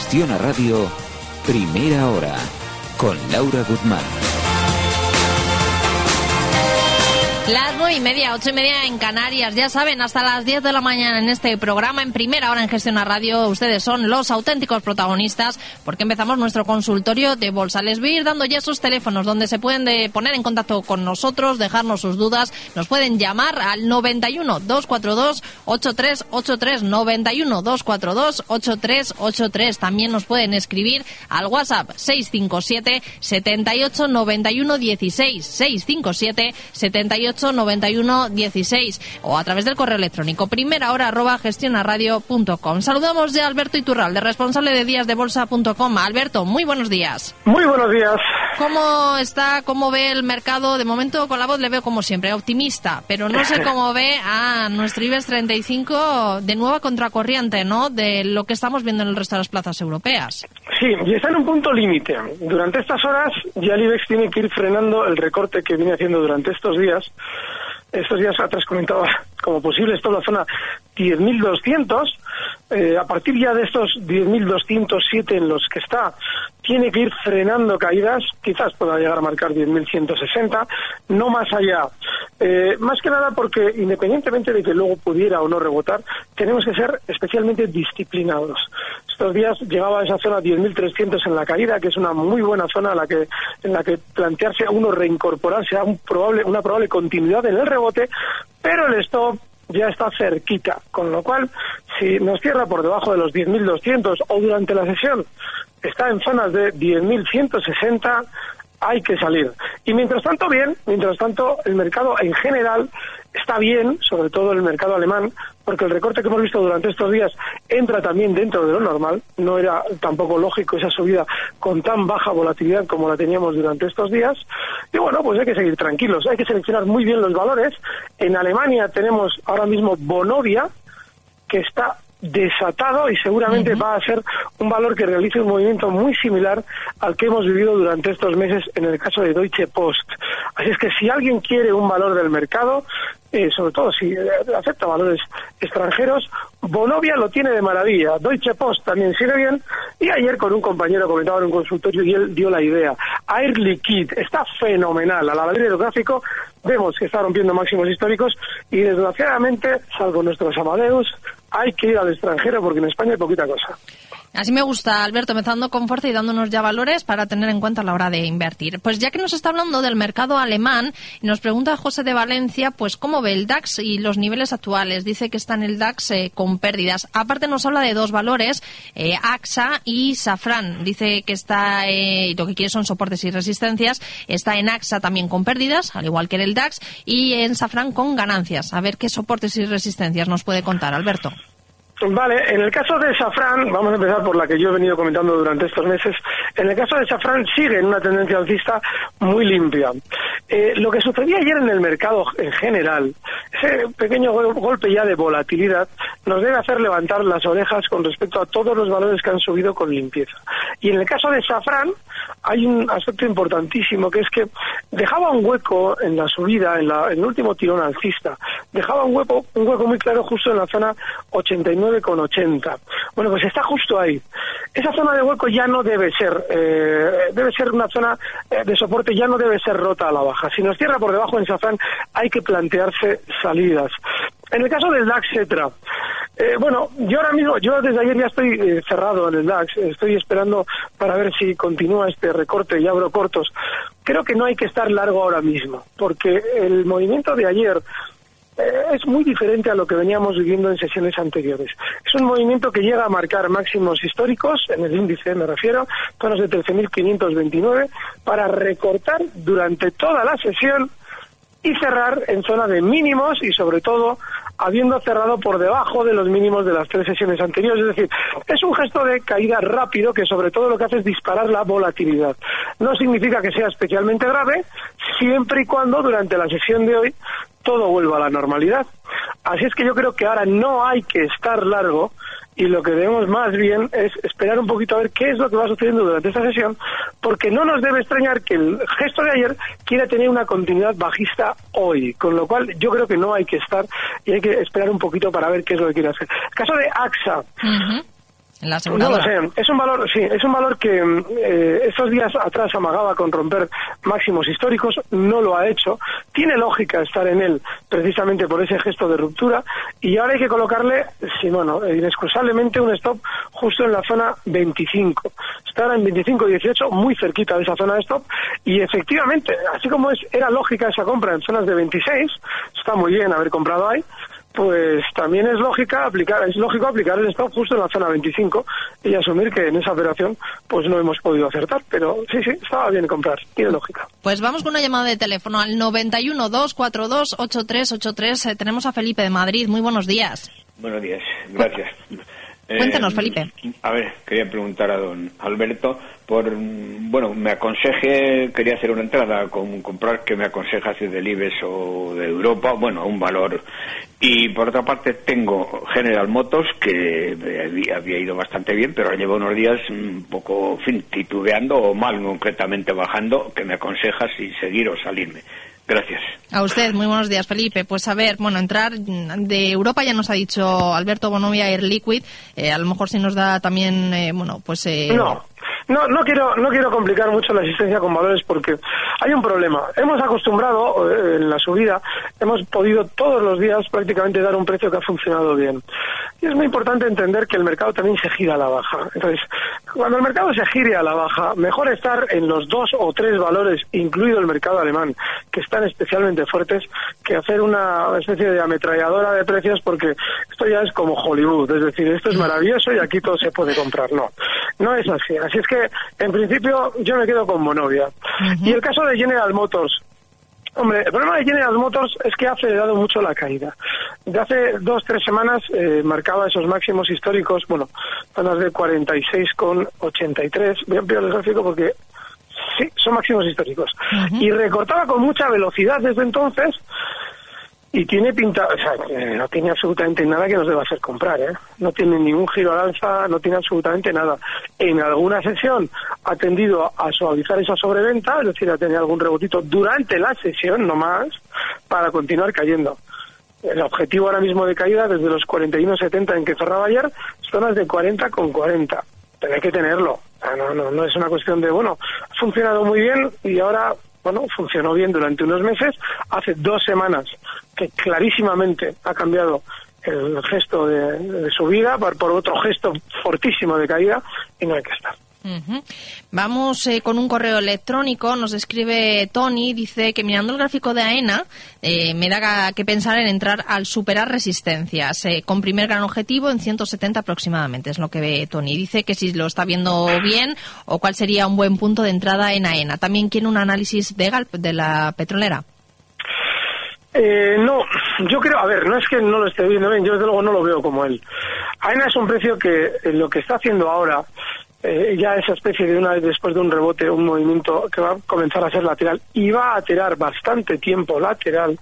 En Gestión a Radio, Primera Hora, con Laura Guzmán. Las nueve y media, ocho y media en Canarias. Ya saben, hasta las 10 de la mañana en este programa, en primera hora en Gestión a Radio, ustedes son los auténticos protagonistas porque empezamos nuestro consultorio de bolsa. Les voy a ir dando ya sus teléfonos donde se pueden de poner en contacto con nosotros, dejarnos sus dudas. Nos pueden llamar al 91 242 8383 91 242 8383. También nos pueden escribir al WhatsApp 657 78 91 16 657 78 91 16 o a través del correo electrónico primera hora arroba gestionaradio.com. Saludamos a Alberto Iturralde, responsable de díasdebolsa.com. Alberto, muy buenos días. Muy buenos días. ¿Cómo está, cómo ve el mercado? De momento con la voz le veo como siempre, optimista, pero no sé cómo ve a nuestro IBEX 35 de nueva contracorriente, ¿no? De lo que estamos viendo en el resto de las plazas europeas. Sí, y está en un punto límite. Durante estas horas ya el IBEX tiene que ir frenando el recorte que viene haciendo durante estos días. Estos días atrás comentaba como posible esto la zona 10.200. Eh, a partir ya de estos 10.207 en los que está, tiene que ir frenando caídas, quizás pueda llegar a marcar 10.160, no más allá. Eh, más que nada porque independientemente de que luego pudiera o no rebotar, tenemos que ser especialmente disciplinados. Estos días llegaba a esa zona 10.300 en la caída, que es una muy buena zona en la que, en la que plantearse a uno reincorporarse a un probable, una probable continuidad en el rebote, pero el stop ya está cerquita, con lo cual, si nos cierra por debajo de los 10.200 o durante la sesión está en zonas de 10.160, hay que salir. Y mientras tanto, bien, mientras tanto, el mercado en general está bien, sobre todo el mercado alemán, porque el recorte que hemos visto durante estos días entra también dentro de lo normal. No era tampoco lógico esa subida con tan baja volatilidad como la teníamos durante estos días. Y bueno, pues hay que seguir tranquilos, hay que seleccionar muy bien los valores. En Alemania tenemos ahora mismo Bonovia, que está desatado y seguramente va a ser un valor que realice un movimiento muy similar al que hemos vivido durante estos meses en el caso de Deutsche Post. Así es que si alguien quiere un valor del mercado, eh, sobre todo si eh, acepta valores extranjeros, Bonovia lo tiene de maravilla, Deutsche Post también sirve bien, y ayer con un compañero comentaba en un consultorio y él dio la idea, Air Liquide está fenomenal, a la del gráfico vemos que está rompiendo máximos históricos y desgraciadamente, salvo nuestros Amadeus, hay que ir al extranjero porque en España hay poquita cosa. Así me gusta, Alberto, empezando con fuerza y dándonos ya valores para tener en cuenta a la hora de invertir. Pues ya que nos está hablando del mercado alemán, nos pregunta José de Valencia, pues cómo ve el DAX y los niveles actuales. Dice que está en el DAX eh, con pérdidas. Aparte nos habla de dos valores, eh, AXA y Safran. Dice que está, eh, lo que quiere son soportes y resistencias. Está en AXA también con pérdidas, al igual que en el DAX, y en Safran con ganancias. A ver qué soportes y resistencias nos puede contar, Alberto. Vale, en el caso de Safran, vamos a empezar por la que yo he venido comentando durante estos meses, en el caso de Safran sigue en una tendencia alcista muy limpia. Eh, lo que sucedía ayer en el mercado en general, ese pequeño golpe ya de volatilidad, nos debe hacer levantar las orejas con respecto a todos los valores que han subido con limpieza. Y en el caso de Safran hay un aspecto importantísimo que es que dejaba un hueco en la subida, en, la, en el último tirón alcista, dejaba un hueco, un hueco muy claro justo en la zona 89 con 80. Bueno, pues está justo ahí. Esa zona de hueco ya no debe ser, eh, debe ser una zona eh, de soporte, ya no debe ser rota a la baja. Si nos cierra por debajo en Safran, hay que plantearse salidas. En el caso del DAX Cetra, eh, bueno, yo ahora mismo, yo desde ayer ya estoy eh, cerrado en el DAX, estoy esperando para ver si continúa este recorte y abro cortos. Creo que no hay que estar largo ahora mismo, porque el movimiento de ayer es muy diferente a lo que veníamos viviendo en sesiones anteriores. Es un movimiento que llega a marcar máximos históricos, en el índice me refiero, zonas de 13.529, para recortar durante toda la sesión y cerrar en zona de mínimos y sobre todo habiendo cerrado por debajo de los mínimos de las tres sesiones anteriores. Es decir, es un gesto de caída rápido que sobre todo lo que hace es disparar la volatilidad. No significa que sea especialmente grave, siempre y cuando durante la sesión de hoy todo vuelva a la normalidad. Así es que yo creo que ahora no hay que estar largo y lo que debemos más bien es esperar un poquito a ver qué es lo que va sucediendo durante esta sesión, porque no nos debe extrañar que el gesto de ayer quiera tener una continuidad bajista hoy, con lo cual yo creo que no hay que estar y hay que esperar un poquito para ver qué es lo que quiere hacer. El caso de AXA, la no lo sé, es un valor, sí, es un valor que eh, estos días atrás amagaba con romper máximos históricos, no lo ha hecho, tiene lógica estar en él precisamente por ese gesto de ruptura y ahora hay que colocarle, sí, bueno, inexcusablemente un stop justo en la zona 25. Está en 25-18, muy cerquita de esa zona de stop y efectivamente, así como es, era lógica esa compra en zonas de 26, está muy bien haber comprado ahí, pues también es lógica aplicar es lógico aplicar el stop justo en la zona 25 y asumir que en esa operación pues no hemos podido acertar pero sí sí estaba bien comprar tiene lógica. Pues vamos con una llamada de teléfono al 91 242 8383 eh, tenemos a Felipe de Madrid muy buenos días. Buenos días gracias Cuéntanos, eh, Felipe. A ver, quería preguntar a don Alberto por, bueno, me aconseje, quería hacer una entrada con comprar que me aconseja si del IBEX o de Europa, bueno, un valor. Y por otra parte tengo General Motors que había, ido bastante bien, pero llevo unos días un poco, fin, titubeando o mal concretamente bajando, que me aconseja si seguir o salirme. Gracias. A usted, muy buenos días, Felipe. Pues a ver, bueno, entrar de Europa ya nos ha dicho Alberto Bonovia Air Liquid. Eh, a lo mejor si nos da también, eh, bueno, pues. Eh... No. No, no quiero, no quiero complicar mucho la existencia con valores porque hay un problema. Hemos acostumbrado eh, en la subida, hemos podido todos los días prácticamente dar un precio que ha funcionado bien. Y es muy importante entender que el mercado también se gira a la baja. Entonces, cuando el mercado se gire a la baja, mejor estar en los dos o tres valores, incluido el mercado alemán, que están especialmente fuertes, que hacer una especie de ametralladora de precios porque esto ya es como Hollywood. Es decir, esto es maravilloso y aquí todo se puede comprar. No, no es así. Así es que en principio, yo me quedo con Monovia. Y el caso de General Motors, Hombre, el problema de General Motors es que ha acelerado mucho la caída. De hace dos, tres semanas eh, marcaba esos máximos históricos, bueno, zonas de 46,83. Voy a ampliar el gráfico porque sí, son máximos históricos. Y recortaba con mucha velocidad desde entonces y tiene pinta, o sea, no tiene absolutamente nada que nos deba hacer comprar, ¿eh? No tiene ningún giro al alza, no tiene absolutamente nada. En alguna sesión ha tendido a suavizar esa sobreventa, es decir, a tener algún rebotito durante la sesión, no más, para continuar cayendo. El objetivo ahora mismo de caída, desde los 41.70 en que cerraba ayer, zonas de 40 con 40. Pero hay que tenerlo. no, no, no es una cuestión de, bueno, ha funcionado muy bien y ahora bueno, funcionó bien durante unos meses. Hace dos semanas que clarísimamente ha cambiado el gesto de, subida por, por otro gesto fortísimo de caída y no hay que estar. Vamos eh, con un correo electrónico. Nos escribe Tony. Dice que mirando el gráfico de AENA eh, me da que pensar en entrar al superar resistencias eh, con primer gran objetivo en 170 aproximadamente. Es lo que ve Tony. Dice que si lo está viendo bien o cuál sería un buen punto de entrada en AENA. También quiere un análisis de, de la petrolera. no, yo creo, a ver, no es que no lo esté viendo bien, yo desde luego no lo veo como él. AENA es un precio que lo que está haciendo ahora eh, ya esa especie de una vez después de un rebote, un movimiento que va a comenzar a ser lateral y va a tirar bastante tiempo lateral,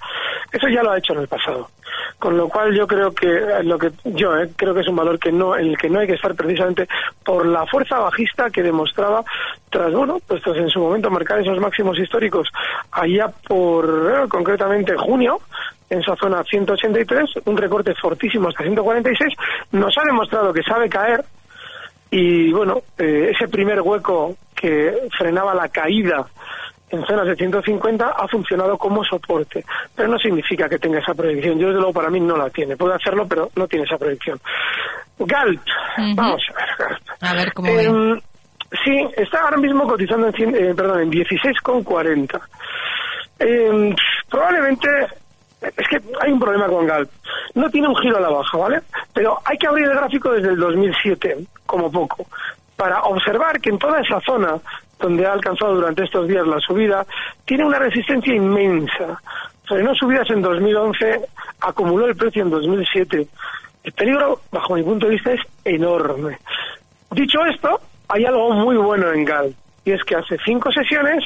eso ya lo ha hecho en el pasado. Con lo cual yo creo que eh, lo que yo eh, creo que es un valor que no en el que no hay que estar precisamente por la fuerza bajista que demostraba tras bueno, pues tras en su momento marcar esos máximos históricos allá por concretamente junio en esa zona 183, un recorte fortísimo hasta 146, nos ha demostrado que sabe caer, y bueno, eh, ese primer hueco que frenaba la caída en zonas de 150 ha funcionado como soporte, pero no significa que tenga esa proyección. Yo desde luego para mí no la tiene. Puede hacerlo, pero no tiene esa proyección. Galp, vamos a ver, Galp. A ver cómo Eh, Sí, está ahora mismo cotizando en, eh, perdón, en 16,40. Eh, probablemente es que hay un problema con Galp. No tiene un giro a la baja, ¿vale? Pero hay que abrir el gráfico desde el 2007, como poco, para observar que en toda esa zona donde ha alcanzado durante estos días la subida, tiene una resistencia inmensa. Frenó subidas en 2011, acumuló el precio en 2007. El peligro, bajo mi punto de vista, es enorme. Dicho esto, hay algo muy bueno en Galp y es que hace cinco sesiones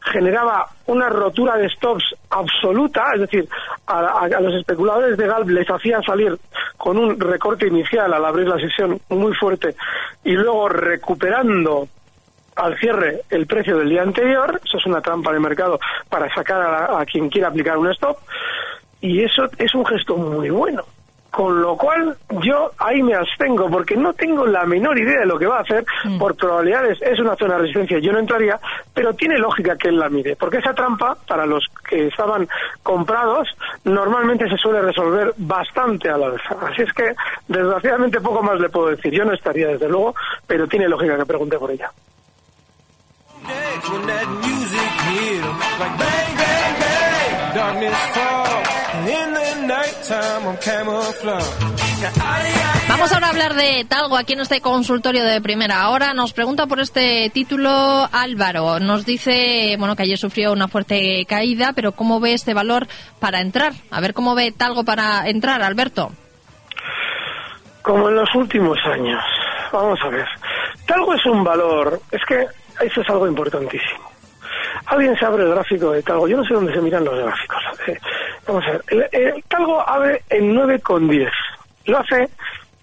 generaba una rotura de stops absoluta, es decir, a, a- los especuladores de Galp les hacía salir con un recorte inicial al abrir la sesión muy fuerte y luego recuperando al cierre el precio del día anterior, eso es una trampa de mercado para sacar a, a quien quiera aplicar un stop, y eso es un gesto muy bueno. Con lo cual yo ahí me abstengo porque no tengo la menor idea de lo que va a hacer. Por probabilidades es una zona de resistencia, yo no entraría, pero tiene lógica que él la mire, porque esa trampa para los que estaban comprados normalmente se suele resolver bastante a la alza. Así es que desgraciadamente poco más le puedo decir. Yo no estaría desde luego, pero tiene lógica que pregunte por ella. days when that music hit. Like bang, bang, bang, Vamos ahora a hablar de Talgo aquí en este consultorio de primera hora. Nos pregunta por este título Álvaro. Nos dice, bueno, que ayer sufrió una fuerte caída, pero ¿cómo ve este valor para entrar? A ver cómo ve Talgo para entrar, Alberto. Como en los últimos años. Vamos a ver. Talgo es un valor. Es que eso es algo importantísimo. Alguien se abre el gráfico de Talgo. Yo no sé dónde se miran los gráficos. Eh, vamos a ver. El, el Talgo abre en 9,10. Lo hace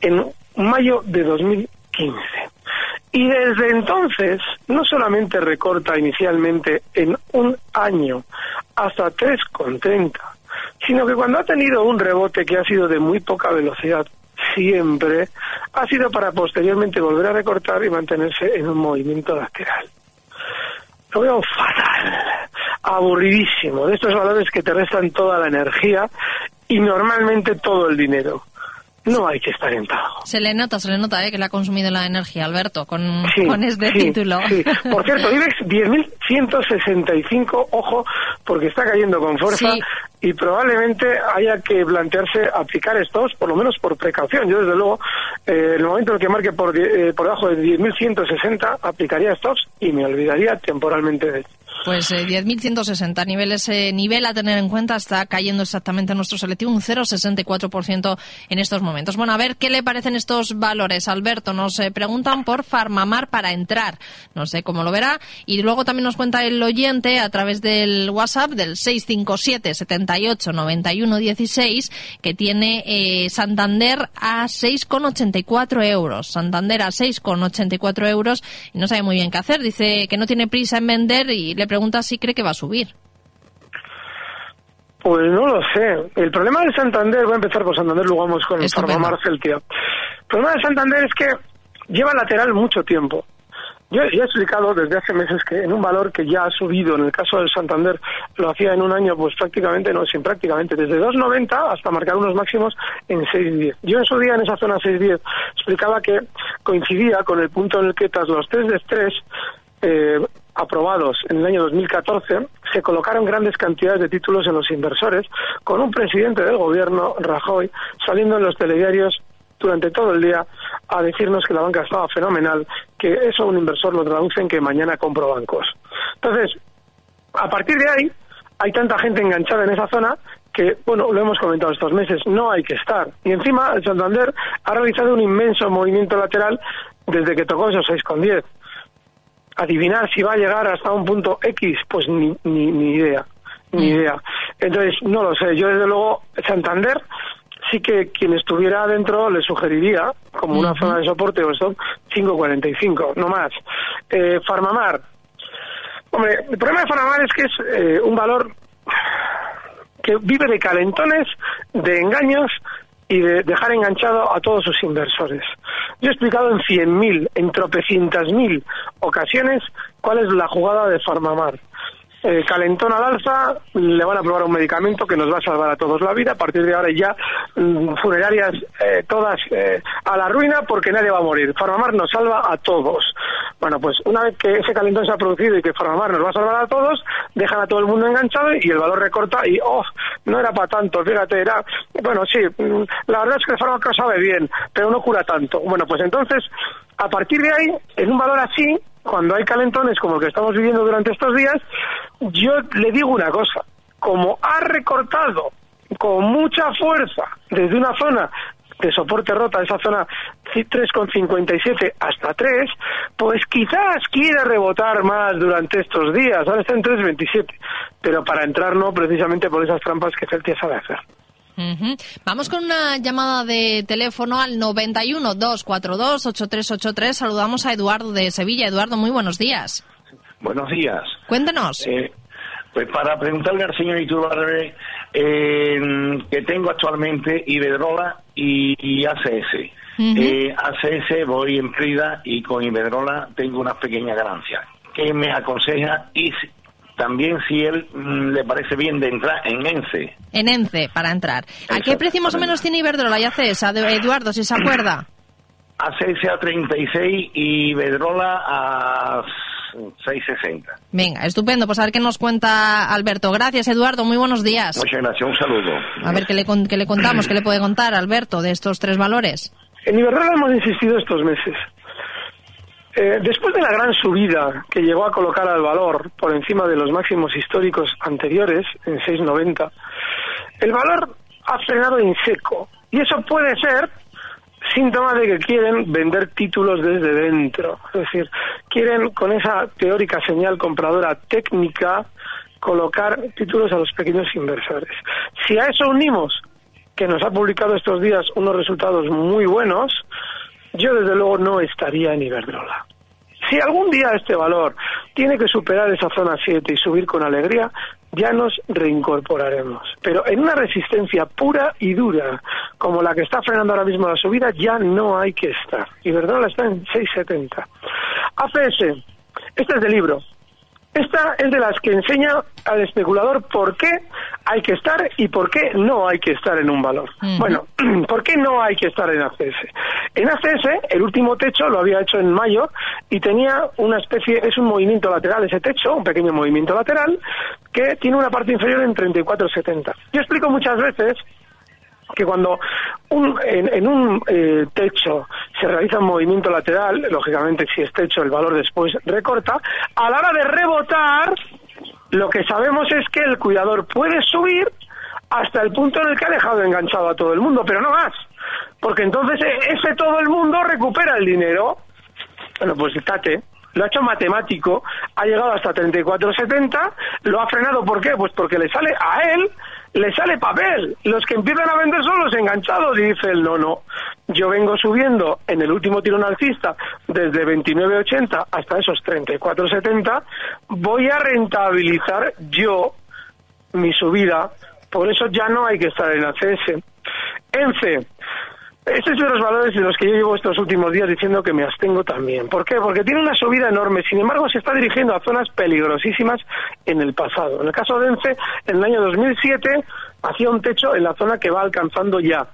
en mayo de 2015. Y desde entonces, no solamente recorta inicialmente en un año hasta 3,30, sino que cuando ha tenido un rebote que ha sido de muy poca velocidad, siempre ha sido para posteriormente volver a recortar y mantenerse en un movimiento lateral. Lo veo fatal, aburridísimo, de estos valores que te restan toda la energía y normalmente todo el dinero. No hay que estar en Talgo. Se le nota, se le nota, ¿eh? que le ha consumido la energía, Alberto, con, Sí, con este sí, título. sí. Por cierto, IBEX 10.165, ojo, porque está cayendo con fuerza. Y probablemente haya que plantearse aplicar estos, por lo menos por precaución. Yo, desde luego, eh, el momento en el que marque por, eh, por debajo de 10.160, aplicaría estos y me olvidaría temporalmente de él. Pues eh, 10.160 niveles, ese nivel a tener en cuenta está cayendo exactamente nuestro selectivo, un 0,64% en estos momentos. Bueno, a ver qué le parecen estos valores. Alberto, nos eh, preguntan por Farmamar para entrar. No sé cómo lo verá. Y luego también nos cuenta el oyente a través del WhatsApp del 657 78 91 16 que tiene eh, Santander a 6,84 euros. Santander a 6,84 euros y no sabe muy bien qué hacer. Dice que no tiene prisa en vender y le pregunta si cree que va a subir. Pues no lo sé. El problema de Santander, voy a empezar por Santander, luego vamos con el Estupendo. Farmamar Celtia. El problema de Santander es que lleva lateral mucho tiempo. Yo ya he explicado desde hace meses que en un valor que ya ha subido, en el caso del Santander lo hacía en un año, pues prácticamente, no, sin prácticamente, desde 2,90 hasta marcar unos máximos en 6,10. Yo en su día, en esa zona 6,10, explicaba que coincidía con el punto en el que tras los test de estrés eh, aprobados en el año 2014, se colocaron grandes cantidades de títulos en los inversores, con un presidente del gobierno, Rajoy, saliendo en los telediarios durante todo el día a decirnos que la banca estaba fenomenal, que eso un inversor lo traduce en que mañana compro bancos. Entonces, a partir de ahí, hay tanta gente enganchada en esa zona que, bueno, lo hemos comentado estos meses, no hay que estar. Y encima, el Santander ha realizado un inmenso movimiento lateral desde que tocó esos 6,10 adivinar si va a llegar hasta un punto X, pues ni, ni, ni idea, ni idea. Entonces, no lo sé. Yo, desde luego, Santander, sí que quien estuviera adentro le sugeriría, como una zona de soporte o stop, 5.45, no más. Eh, Farmamar. Hombre, el problema de Farmamar es que es eh, un valor que vive de calentones, de engaños y de dejar enganchado a todos sus inversores. Yo he explicado en 100.000, en tropecientas mil ocasiones cuál es la jugada de Farmamar. eh, calentón al alza, le van a probar un medicamento que nos va a salvar a todos la vida. A partir de ahora ya mm, funerarias eh, todas eh, a la ruina porque nadie va a morir. Farmamar nos salva a todos. Bueno, pues una vez que ese calentón se ha producido y que Farmamar nos va a salvar a todos, dejan a todo el mundo enganchado y el valor recorta y, oh, no era para tanto, fíjate, era, bueno, sí, mm, la verdad es que el sabe bien, pero no cura tanto. Bueno, pues entonces, a partir de ahí, en un valor así, cuando hay calentones como el que estamos viviendo durante estos días, yo le digo una cosa, como ha recortado con mucha fuerza desde una zona de soporte rota, esa zona 3,57 hasta 3, pues quizás quiera rebotar más durante estos días, ahora está en 3,27, pero para entrar no precisamente por esas trampas que Celtia sabe hacer. Vamos con una llamada de teléfono al 91 242 8383. Saludamos a Eduardo de Sevilla. Eduardo, muy buenos días. Buenos días. Cuéntanos. Eh, pues para preguntarle al señor Iturbarbe eh, que tengo actualmente Iberdrola y, y ACS. Eh, ACS voy en prida y con Iberdrola tengo una pequeña ganancia. ¿Qué me aconseja? Y si- también si él mm, le parece bien de entrar en ENCE. En ENCE, para entrar. ¿A qué precio más o menos tiene Iberdrola y ACS? Eduardo, si se acuerda. ACS a 36 y Iberdrola a 660. Venga, estupendo. Pues a ver qué nos cuenta Alberto. Gracias, Eduardo. Muy buenos días. Muchas gracias, un saludo. A ver qué le, qué le contamos, qué le puede contar Alberto de estos tres valores. En Iberdrola hemos insistido estos meses. Eh, después de la gran subida que llegó a colocar al valor por encima de los máximos históricos anteriores, en 6,90, el valor ha frenado en seco. Y eso puede ser síntoma de que quieren vender títulos desde dentro. Es decir, quieren con esa teórica señal compradora técnica colocar títulos a los pequeños inversores. Si a eso unimos que nos ha publicado estos días unos resultados muy buenos, yo desde luego no estaría en Iberdrola. Si algún día este valor tiene que superar esa zona 7 y subir con alegría, ya nos reincorporaremos. Pero en una resistencia pura y dura, como la que está frenando ahora mismo la subida, ya no hay que estar. Iberdrola está en 6,70. ACS, este es del libro. Esta es de las que enseña al especulador por qué hay que estar y por qué no hay que estar en un valor. Bueno, ¿por qué no hay que estar en ACS? En ACS, el último techo lo había hecho en mayo y tenía una especie, es un movimiento lateral ese techo, un pequeño movimiento lateral, que tiene una parte inferior en 34,70. Yo explico muchas veces que cuando un- en, un eh, techo se realiza un movimiento lateral, lógicamente si es techo el valor después recorta, a la hora de rebotar, lo que sabemos es que el cuidador puede subir hasta el punto en el que ha dejado enganchado a todo el mundo, pero no más, porque entonces eh, ese todo el mundo recupera el dinero. Bueno, pues Tate lo ha hecho matemático, ha llegado hasta 34.70, lo ha frenado, ¿por qué? Pues porque le sale a él, le sale papel. Los que empiezan a vender son los enganchados y dice él, no, no, yo vengo subiendo en el último tirón alcista desde 29.80 hasta esos 34.70, voy a rentabilizar yo mi subida, por eso ya no hay que estar en ACS. ENCE, este es de los valores de los que yo llevo estos últimos días diciendo que me abstengo también. ¿Por qué? Porque tiene una subida enorme, sin embargo se está dirigiendo a zonas peligrosísimas en el pasado. En el caso de ENCE, en el año 2007 hacía un techo en la zona que va alcanzando ya.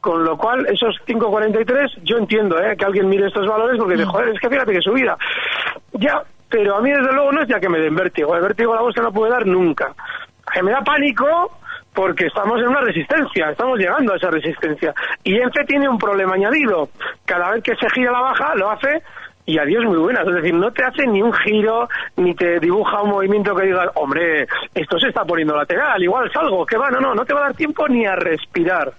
Con lo cual, esos 5.43, yo entiendo ¿eh? que alguien mire estos valores porque dice, joder, es que fíjate que subida. Ya, pero a mí desde luego no es ya que me den vértigo. El vértigo a la bolsa no puede dar nunca. Que me da pánico porque estamos en una resistencia, estamos llegando a esa resistencia. Y ENCE tiene un problema añadido. Cada vez que se gira la baja, lo hace y adiós muy buenas. Es decir, no te hace ni un giro, ni te dibuja un movimiento que diga, hombre, esto se está poniendo lateral, igual salgo, que va, no, no, no te va a dar tiempo ni a respirar.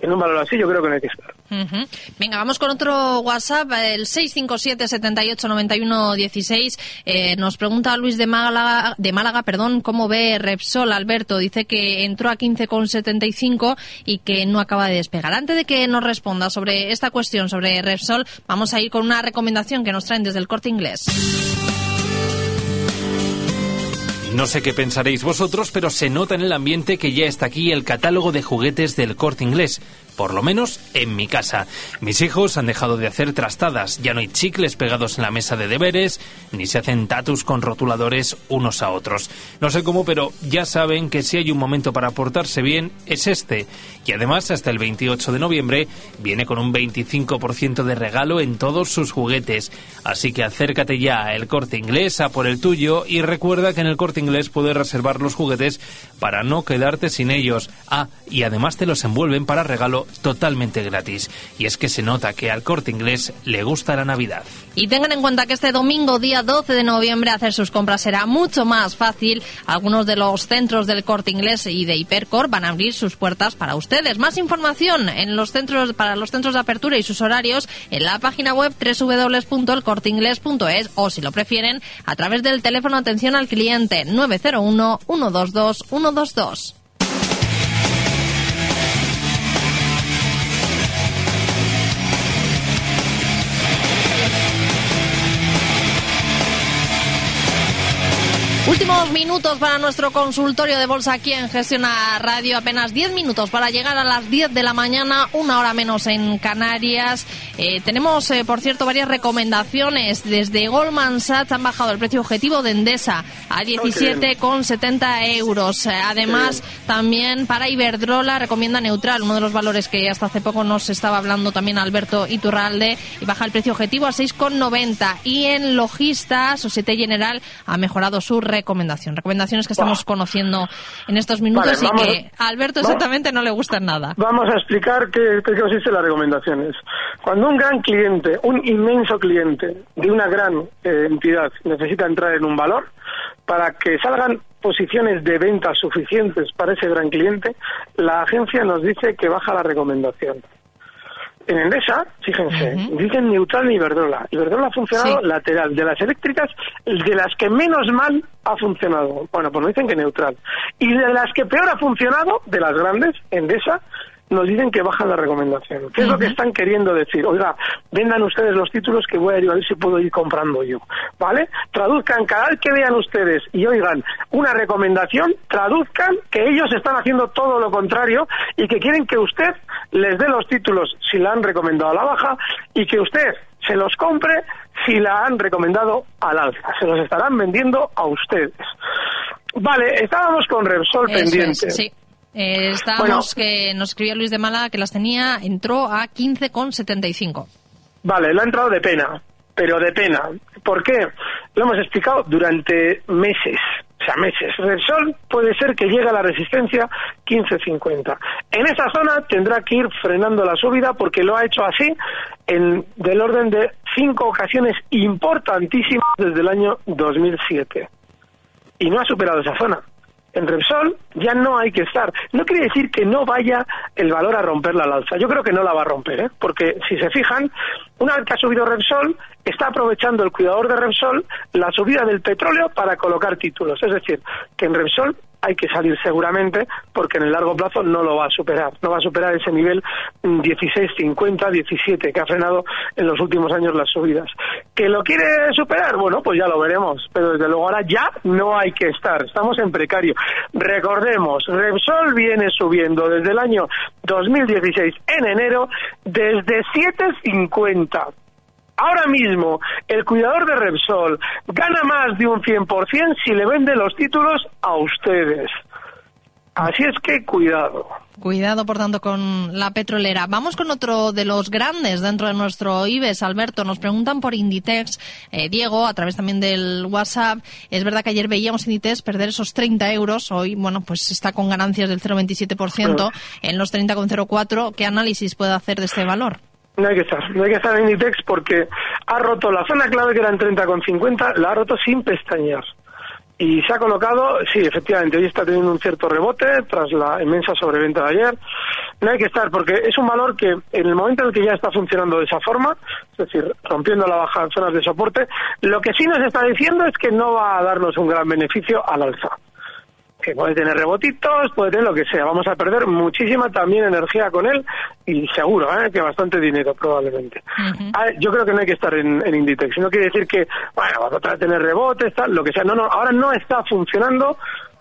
En un valor así yo creo que no hay que estar. Ujú. Venga, vamos con otro WhatsApp, el 657 78 91 16. Eh, nos pregunta Luis de Málaga, de Málaga, perdón, cómo ve Repsol, Alberto. Dice que entró a 15,75 y que no acaba de despegar. Antes de que nos responda sobre esta cuestión, sobre Repsol, vamos a ir con una recomendación que nos traen desde el corte inglés. No sé qué pensaréis vosotros, pero se nota en el ambiente que ya está aquí el catálogo de juguetes del corte inglés. Por lo menos en mi casa. Mis hijos han dejado de hacer trastadas, ya no hay chicles pegados en la mesa de deberes, ni se hacen tatus con rotuladores unos a otros. No sé cómo, pero ya saben que si hay un momento para portarse bien, es este. Y además, hasta el 28 de noviembre, viene con un 25% de regalo en todos sus juguetes. Así que acércate ya a El Corte Inglés a por el tuyo y recuerda que en El Corte Inglés puedes reservar los juguetes para no quedarte sin ellos. Ah, y además te los envuelven para regalo totalmente gratis. Y es que se nota que al Corte Inglés le gusta la Navidad. Y tengan en cuenta que este domingo, día 12 de noviembre, hacer sus compras será mucho más fácil. Algunos de los centros del Corte Inglés y de Hipercor van a abrir sus puertas para ustedes. Más información en los centros para los centros de apertura y sus horarios en la página web www.elcorteingles.es o si lo prefieren a través del teléfono atención al cliente 901 122 122. Últimos minutos para nuestro consultorio de bolsa aquí en Gestiona Radio. Apenas 10 minutos para llegar a las 10 de la mañana, una hora menos en Canarias. Eh, tenemos, eh, por cierto, varias recomendaciones. Desde Goldman Sachs han bajado el precio objetivo de Endesa a 17,70 euros. Además, también para Iberdrola recomienda neutral, uno de los valores que hasta hace poco nos estaba hablando también Alberto Iturralde, y baja el precio objetivo a 6,90. Y en Logista, Societe General ha mejorado su recomendación. Recomendaciones que estamos conociendo en estos minutos Vale, vamos- y que a Alberto vamos- exactamente no le gustan nada. Vamos a explicar qué, qué consiste las recomendaciones. Cuando un gran cliente, un inmenso cliente de una gran eh, entidad necesita entrar en un valor, para que salgan posiciones de venta suficientes para ese gran cliente, la agencia nos dice que baja la recomendación. En Endesa, fíjense, dicen neutral ni Iberdrola. Iberdrola ha funcionado Sí. lateral. De las eléctricas, de las que menos mal ha funcionado. Bueno, pues nos dicen que neutral. Y de las que peor ha funcionado, de las grandes, Endesa, nos dicen que bajan la recomendación. ¿Qué es lo que están queriendo decir? Oiga, vendan ustedes los títulos que voy a ir a ver si puedo ir comprando yo. ¿Vale? Traduzcan cada vez que vean ustedes y oigan una recomendación, traduzcan que ellos están haciendo todo lo contrario y que quieren que usted les dé los títulos si la han recomendado a la baja y que usted se los compre si la han recomendado al alza. Se los estarán vendiendo a ustedes. Vale, estábamos con Repsol Eso pendiente. es, sí. Eh, estábamos que nos escribía Luis de Mala que las tenía, entró a 15,75. Vale, lo ha entrado de pena, pero de pena. ¿Por qué? Lo hemos explicado durante meses, o sea, meses. Repsol puede ser que llegue a la resistencia 15.50. En esa zona tendrá que ir frenando la subida porque lo ha hecho así en del orden de cinco ocasiones importantísimas desde el año 2007 y no ha superado esa zona. En Repsol ya no hay que estar. No quiere decir que no vaya el valor a romperla al alza. Yo creo que no la va a romper, ¿eh? porque si se fijan, una vez que ha subido Repsol, está aprovechando el cuidador de Repsol la subida del petróleo para colocar títulos. Es decir, que en Repsol hay que salir seguramente porque en el largo plazo no lo va a superar. No va a superar ese nivel mm, 16,50, 17 que ha frenado en los últimos años las subidas. ¿Que lo quiere superar? Bueno, pues ya lo veremos. Pero desde luego ahora ya no hay que estar. Estamos en precario. Recordemos, Repsol viene subiendo desde el año 2016 en enero desde 7,50. Ahora mismo, el cuidador de Repsol gana más de un 100% si le vende los títulos a ustedes. Así es que cuidado. Cuidado, por tanto, con la petrolera. Vamos con otro de los grandes dentro de nuestro IBEX, Alberto. Nos preguntan por Inditex. Eh, Diego, a través también del WhatsApp. Es verdad que ayer veíamos Inditex perder esos 30 euros. Hoy, bueno, pues está con ganancias del 0,27% en los 30,04. ¿Qué análisis puede hacer de este valor? No hay que estar, no hay que estar en Inditex porque ha roto la zona clave que era en 30,50, la ha roto sin pestañear. Y se ha colocado, sí, efectivamente, hoy está teniendo un cierto rebote tras la inmensa sobreventa de ayer. No hay que estar porque es un valor que en el momento en el que ya está funcionando de esa forma, es decir, rompiendo la baja en zonas de soporte, lo que sí nos está diciendo es que no va a darnos un gran beneficio al alza que puede tener rebotitos, puede tener lo que sea. Vamos a perder muchísima también energía con él y seguro ¿eh? que bastante dinero probablemente. Ah, Yo creo que no hay que estar en, en Inditex. No quiere decir que, bueno, vamos a tener rebotes, tal, lo que sea. No, no, ahora no está funcionando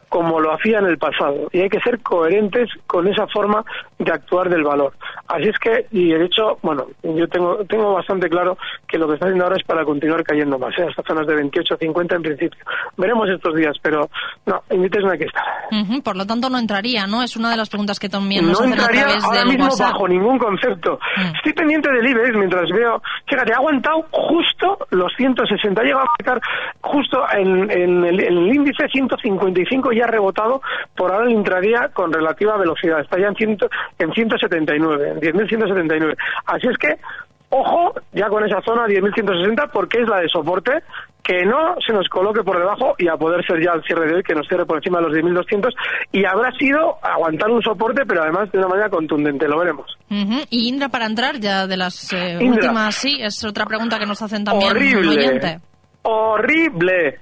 como lo hacía en el pasado y hay que ser coherentes con esa forma de actuar del valor. Así es que, y de hecho, bueno, yo tengo, tengo bastante claro que lo que está haciendo ahora es para continuar cayendo más, ¿eh? hasta zonas de 28, 50 en principio. Veremos estos días, pero no, Inditex no hay que estar. Ujú, Por lo tanto, no entraría, ¿no? Es una de las preguntas que también nos no hacen a entraría través ahora del mismo WhatsApp. bajo ningún concepto. Estoy pendiente del IBEX mientras veo, fíjate, ha aguantado justo los 160, ha llegado a marcar justo en, en el, en el índice 155 y ha rebotado por ahora el intradía con relativa velocidad, está ya en, ciento, en 179, en 10.179. Así es que, ojo, ya con esa zona 10.160 porque es la de soporte, que no se nos coloque por debajo y a poder ser ya el cierre de hoy que nos cierre por encima de los 10.200 y habrá sido aguantar un soporte pero además de una manera contundente, lo veremos. Y Indra para entrar, ya de las eh, últimas, sí, es otra pregunta que nos hacen también horrible, horrible.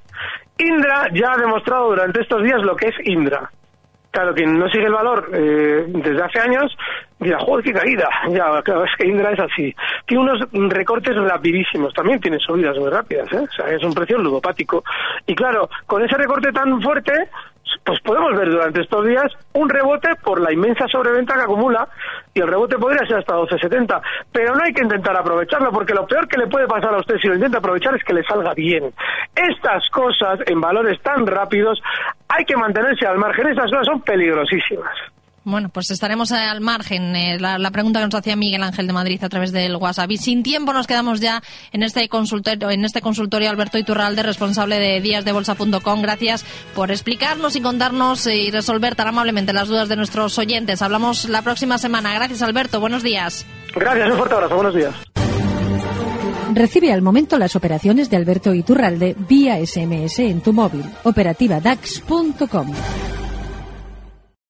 Indra ya ha demostrado durante estos días lo que es Indra. Claro, quien no sigue el valor eh, desde hace años dirá, joder, qué caída. Ya, claro, es que Indra es así. Tiene unos recortes rapidísimos, también tiene subidas muy rápidas, ¿eh? O sea, es un precio ludopático. Y claro, con ese recorte tan fuerte, pues podemos ver durante estos días un rebote por la inmensa sobreventa que acumula y el rebote podría ser hasta 12.70, pero no hay que intentar aprovecharlo porque lo peor que le puede pasar a usted si lo intenta aprovechar es que le salga bien. Estas cosas en valores tan rápidos hay que mantenerse al margen, estas cosas son peligrosísimas. Bueno, pues estaremos al margen. eh, la, la pregunta que nos hacía Miguel Ángel de Madrid a través del WhatsApp. Y sin tiempo nos quedamos ya en este consultorio, en este consultorio Alberto Iturralde, responsable de díasdebolsa.com. Gracias por explicarnos y contarnos y resolver tan amablemente las dudas de nuestros oyentes. Hablamos la próxima semana. Gracias, Alberto. Buenos días. Gracias, un fuerte abrazo, buenos días. Recibe al momento las operaciones de Alberto Iturralde vía SMS en tu móvil. Operativa DAX.com.